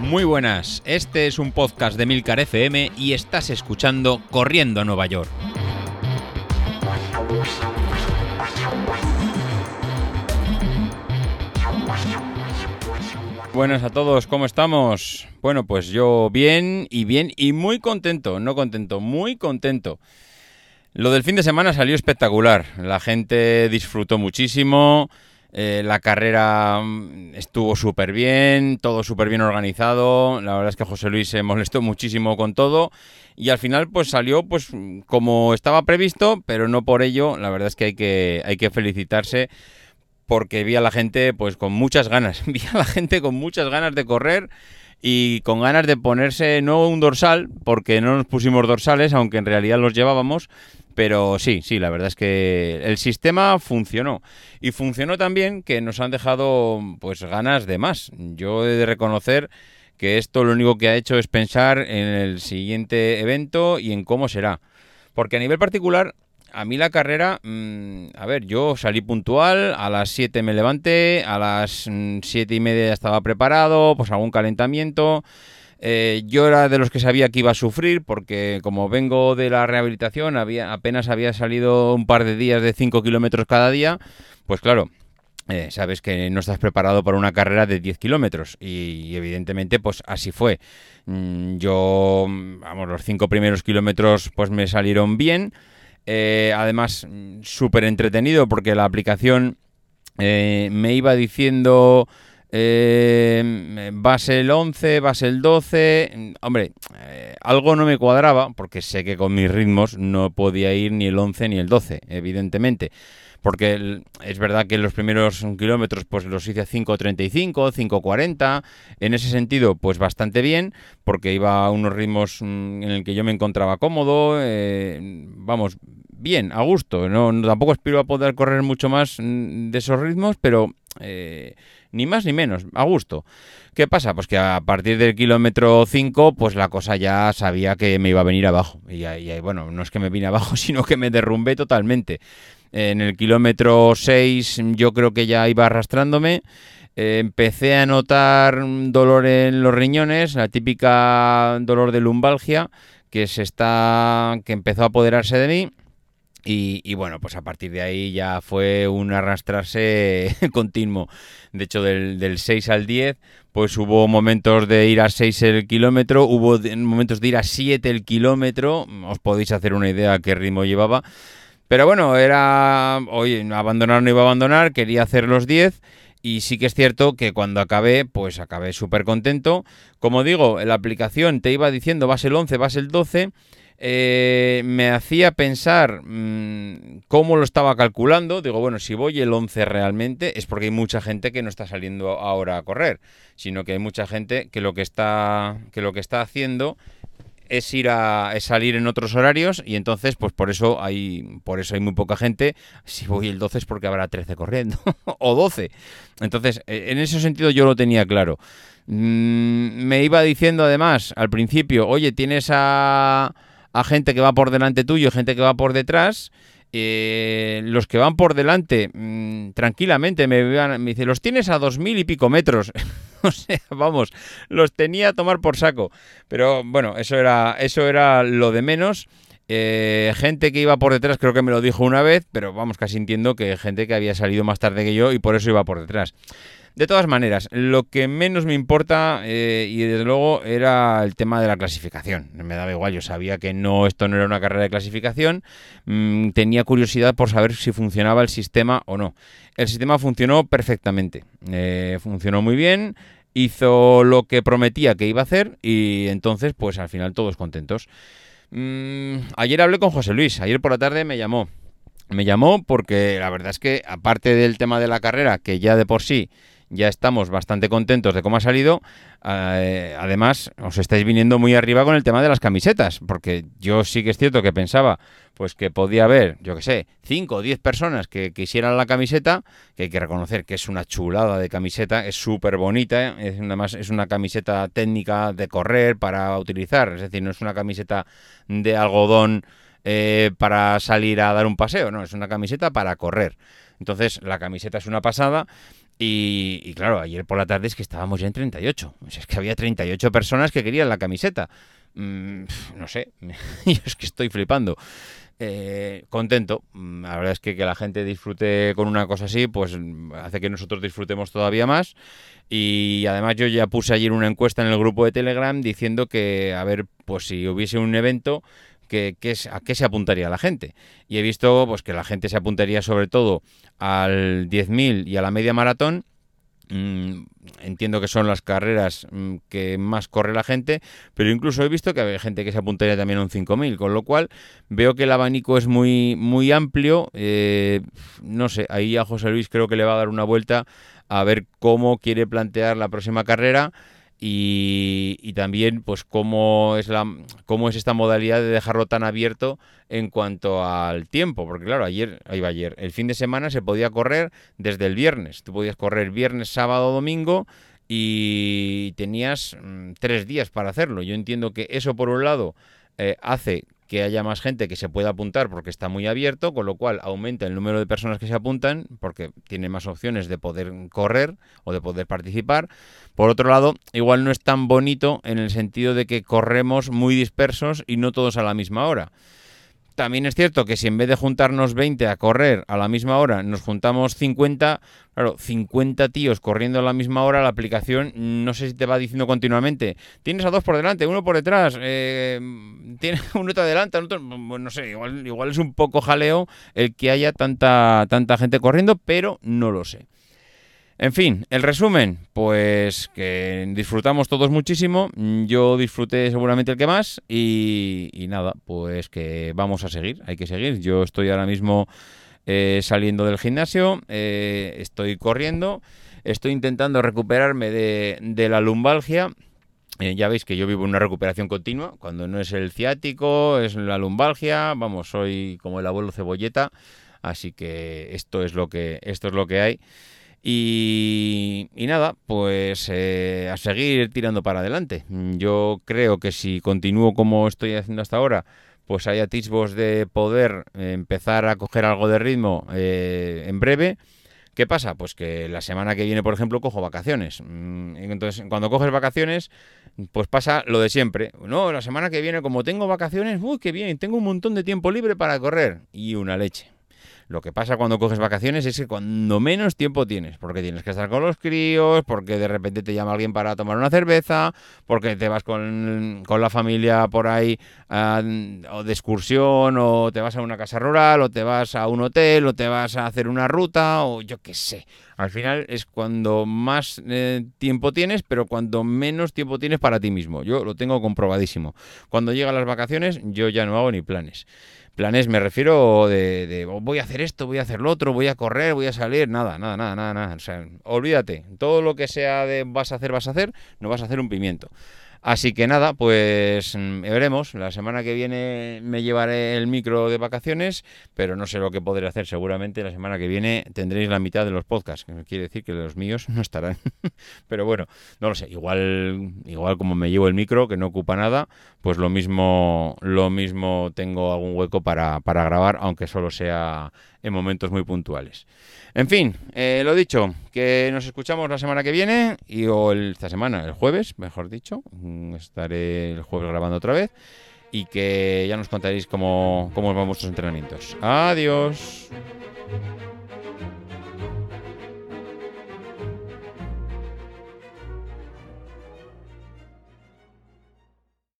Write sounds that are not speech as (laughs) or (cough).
Muy buenas, este es un podcast de Milcar FM y estás escuchando Corriendo a Nueva York. Buenas a todos, ¿cómo estamos? Bueno, pues yo bien y bien y muy contento, no contento, muy contento. Lo del fin de semana salió espectacular, la gente disfrutó muchísimo, eh, la carrera mm, estuvo súper bien, todo súper bien organizado. La verdad es que José Luis se (laughs) molestó muchísimo con todo. Y al final, pues salió pues como estaba previsto, pero no por ello. La verdad es que hay que, hay que felicitarse porque vi a la gente pues con muchas ganas. (laughs) Vi a la gente con muchas ganas de correr y con ganas de ponerse no un dorsal, porque no nos pusimos dorsales, aunque en realidad los llevábamos, pero sí, sí, la verdad es que el sistema funcionó. Y funcionó también que nos han dejado pues ganas de más. Yo he de reconocer que esto lo único que ha hecho es pensar en el siguiente evento y en cómo será. Porque a nivel particular, a mí la carrera, mm, a ver, yo salí puntual, a las 7 me levanté, a las 7 mm, y media ya estaba preparado, pues algún calentamiento. Eh, yo era de los que sabía que iba a sufrir porque como vengo de la rehabilitación, había, apenas había salido un par de días de 5 kilómetros cada día, pues claro, eh, sabes que no estás preparado para una carrera de 10 kilómetros y, evidentemente pues así fue. Mm, yo, vamos, los 5 primeros kilómetros pues me salieron bien. Eh, además, súper entretenido porque la aplicación me iba diciendo eh, base el 11, base el 12. Hombre, eh, algo no me cuadraba, porque sé que con mis ritmos no podía ir ni el 11 ni el 12, evidentemente. Porque es verdad que los primeros kilómetros pues los hice a 5.35, 5.40. En ese sentido, pues bastante bien, porque iba a unos ritmos mm, en el que yo me encontraba cómodo. Eh, vamos, bien, a gusto. No, tampoco espero a poder correr mucho más mm, de esos ritmos, pero eh, ni más ni menos, a gusto. ¿Qué pasa? Pues que a partir del kilómetro 5, pues la cosa ya sabía que me iba a venir abajo. Y, y, bueno, no es que me vine abajo, (laughs) sino que me derrumbé totalmente. En el kilómetro 6 yo creo que ya iba arrastrándome. Eh, empecé a notar dolor en los riñones, la típica dolor de lumbalgia que se está que empezó a apoderarse de mí y, bueno, pues a partir de ahí ya fue un arrastrarse (laughs) continuo. De hecho, del, 6 al 10, pues hubo momentos de ir a 6 el kilómetro, hubo momentos de ir a 7 el kilómetro. Os podéis hacer una idea qué ritmo llevaba. Pero bueno, era, oye, abandonar no iba a abandonar, quería hacer los 10. Y sí que es cierto que cuando acabé, pues acabé súper contento. Como digo, la aplicación te iba diciendo vas el 11, vas el 12 eh, me hacía pensar mm, cómo lo estaba calculando. Digo, bueno, si voy el 11 realmente es porque hay mucha gente que no está saliendo ahora a correr, sino que hay mucha gente que lo que está, que lo que está haciendo es ir a salir en otros horarios y entonces pues por eso hay por eso hay muy poca gente. Si voy el 12 es porque habrá 13 corriendo (laughs) o 12 entonces e, en ese sentido yo lo tenía claro. Mm, me iba diciendo además al principio oye tienes a a gente que va por delante tuyo, gente que va por detrás. Eh, los que van por delante, mm, tranquilamente, me, me dice, los tienes a dos mil y pico metros. (laughs) o sea, vamos, los tenía a tomar por saco. Pero bueno, eso era, eso era lo de menos. Eh, gente que iba por detrás, creo que me lo dijo una vez, pero vamos, casi entiendo que gente que había salido más tarde que yo y por eso iba por detrás. De todas maneras, lo que menos me importa, eh, y desde luego, era el tema de la clasificación. Me daba igual, yo sabía que no, esto no era una carrera de clasificación. Mm, tenía curiosidad por saber si funcionaba el sistema o no. El sistema funcionó perfectamente. Eh, funcionó muy bien hizo lo que prometía que iba a hacer y entonces pues al final todos contentos. Mm, ayer hablé con José Luis, ayer por la tarde me llamó. Me llamó porque la verdad es que aparte del tema de la carrera, que ya de por sí ya estamos bastante contentos de cómo ha salido. Eh, además, os estáis viniendo muy arriba con el tema de las camisetas, porque yo sí que es cierto que pensaba pues que podía haber, yo que sé, 5 o 10 personas que quisieran la camiseta, que hay que reconocer que es una chulada de camiseta, es súper bonita, es, además es una camiseta técnica de correr para utilizar, es decir, no es una camiseta de algodón eh, para salir a dar un paseo, no, es una camiseta para correr. Entonces, la camiseta es una pasada Y, claro, ayer por la tarde es que estábamos ya en 38. es que había 38 personas que querían la camiseta. Mm, no sé, (laughs) es que estoy flipando. Eh, contento. Mm, la verdad es que que la gente disfrute con una cosa así, pues hace que nosotros disfrutemos todavía más. Y además yo ya puse ayer una encuesta en el grupo de Telegram diciendo que, a ver, pues si hubiese un evento, que, ¿a qué se apuntaría la gente? Y he visto pues que la gente se apuntaría sobre todo al 10.000 y a la media maratón Mm, entiendo que son las carreras mm, que más corre la gente, pero incluso he visto que hay gente que se apuntaría también a un 5000, con lo cual veo que el abanico es muy, muy amplio. Eh, no sé, ahí a José Luis creo que le va a dar una vuelta a ver cómo quiere plantear la próxima carrera y, también pues cómo es la cómo es esta modalidad de dejarlo tan abierto en cuanto al tiempo. Porque claro ayer ahí va ayer el fin de semana se podía correr desde el viernes. Tú podías correr viernes sábado domingo y tenías mm, tres días para hacerlo. Yo entiendo que eso por un lado eh, hace que haya más gente que se pueda apuntar porque está muy abierto, con lo cual aumenta el número de personas que se apuntan porque tiene más opciones de poder correr o de poder participar. Por otro lado, igual no es tan bonito en el sentido de que corremos muy dispersos y no todos a la misma hora. También es cierto que si en vez de juntarnos 20 a correr a la misma hora, nos juntamos 50, claro, 50 tíos corriendo a la misma hora, la aplicación no sé si te va diciendo continuamente, tienes a dos por delante, uno por detrás, eh, tiene (laughs) uno te adelanta, otro, no sé, igual, igual es un poco jaleo el que haya tanta, tanta gente corriendo, pero no lo sé. En fin, el resumen, pues que disfrutamos todos muchísimo, yo disfruté seguramente el que más y, nada, pues que vamos a seguir, hay que seguir. Yo estoy ahora mismo eh, saliendo del gimnasio, eh, estoy corriendo, estoy intentando recuperarme de, la lumbalgia. Eh, ya veis que yo vivo una recuperación continua, cuando no es el ciático, es la lumbalgia, vamos, soy como el abuelo cebolleta, así que esto es lo que, esto es lo que hay. Y, nada, pues eh, a seguir tirando para adelante. Yo creo que si continúo como estoy haciendo hasta ahora, pues hay atisbos de poder empezar a coger algo de ritmo eh, en breve. ¿Qué pasa? Pues que la semana que viene, por ejemplo, cojo vacaciones. Mm, entonces, cuando coges vacaciones, pues pasa lo de siempre. No, la semana que viene, como tengo vacaciones, uy, qué bien, tengo un montón de tiempo libre para correr. Y una leche. Lo que pasa cuando coges vacaciones es que cuando menos tiempo tienes, porque tienes que estar con los críos, porque de repente te llama alguien para tomar una cerveza, porque te vas con, la familia por ahí ah, o de excursión, o te vas a una casa rural, o te vas a un hotel, o te vas a hacer una ruta, o yo qué sé. Al final es cuando más eh, tiempo tienes, pero cuando menos tiempo tienes para ti mismo. Yo lo tengo comprobadísimo. Cuando llegan las vacaciones, yo ya no hago ni planes. Planes me refiero de, oh, voy a hacer esto, voy a hacer lo otro, voy a correr, voy a salir, nada, nada, nada, nada, nada. O sea, olvídate, todo lo que sea de vas a hacer, vas a hacer, no vas a hacer un pimiento. Así que nada, pues mm, veremos. La semana que viene me llevaré el micro de vacaciones, pero no sé lo que podré hacer. Seguramente la semana que viene tendréis la mitad de los podcasts, que quiere decir que los míos no estarán. (laughs) pero bueno, no lo sé. Igual, igual como me llevo el micro, que no ocupa nada, pues lo mismo, lo mismo tengo algún hueco para, para grabar, aunque solo sea en momentos muy puntuales. En fin, eh, lo dicho, que nos escuchamos la semana que viene y o esta semana, el jueves, mejor dicho, mm, estaré el jueves grabando otra vez y que ya nos contaréis cómo, cómo van vuestros entrenamientos. Adiós.